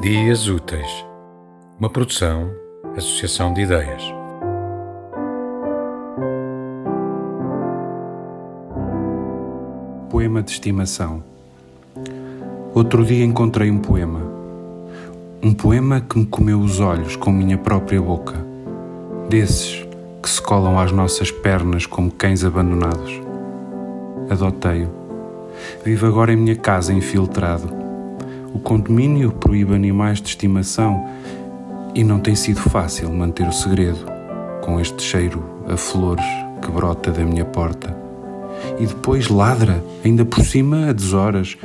Dias Úteis, uma produção, associação de ideias. Poema de estimação. Outro dia encontrei um poema. Um poema que me comeu os olhos com minha própria boca. Desses que se colam às nossas pernas como cães abandonados. Adotei-o. Vivo agora em minha casa infiltrado o condomínio proíbe animais de estimação e não tem sido fácil manter o segredo com este cheiro a flores que brota da minha porta. E depois ladra, ainda por cima, a deshoras,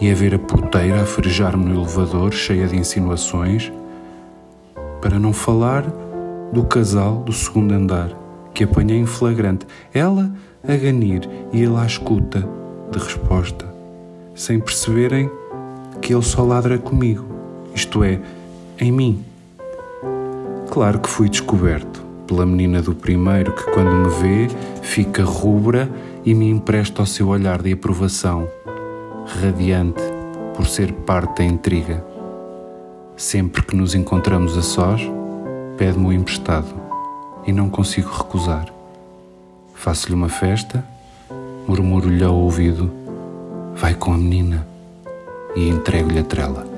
e a ver a puteira a farejar-me no elevador, cheia de insinuações, para não falar do casal do segundo andar, que apanhei em flagrante, ela a ganir e ele à escuta de resposta, sem perceberem que ele só ladra comigo, isto é, em mim. Claro que fui descoberto pela menina do primeiro que, quando me vê, fica rubra e me empresta o seu olhar de aprovação, radiante por ser parte da intriga. Sempre que nos encontramos a sós, pede-me o emprestado e não consigo recusar. Faço-lhe uma festa, murmuro-lhe ao ouvido: Vai com a menina e entrego-lhe a trela.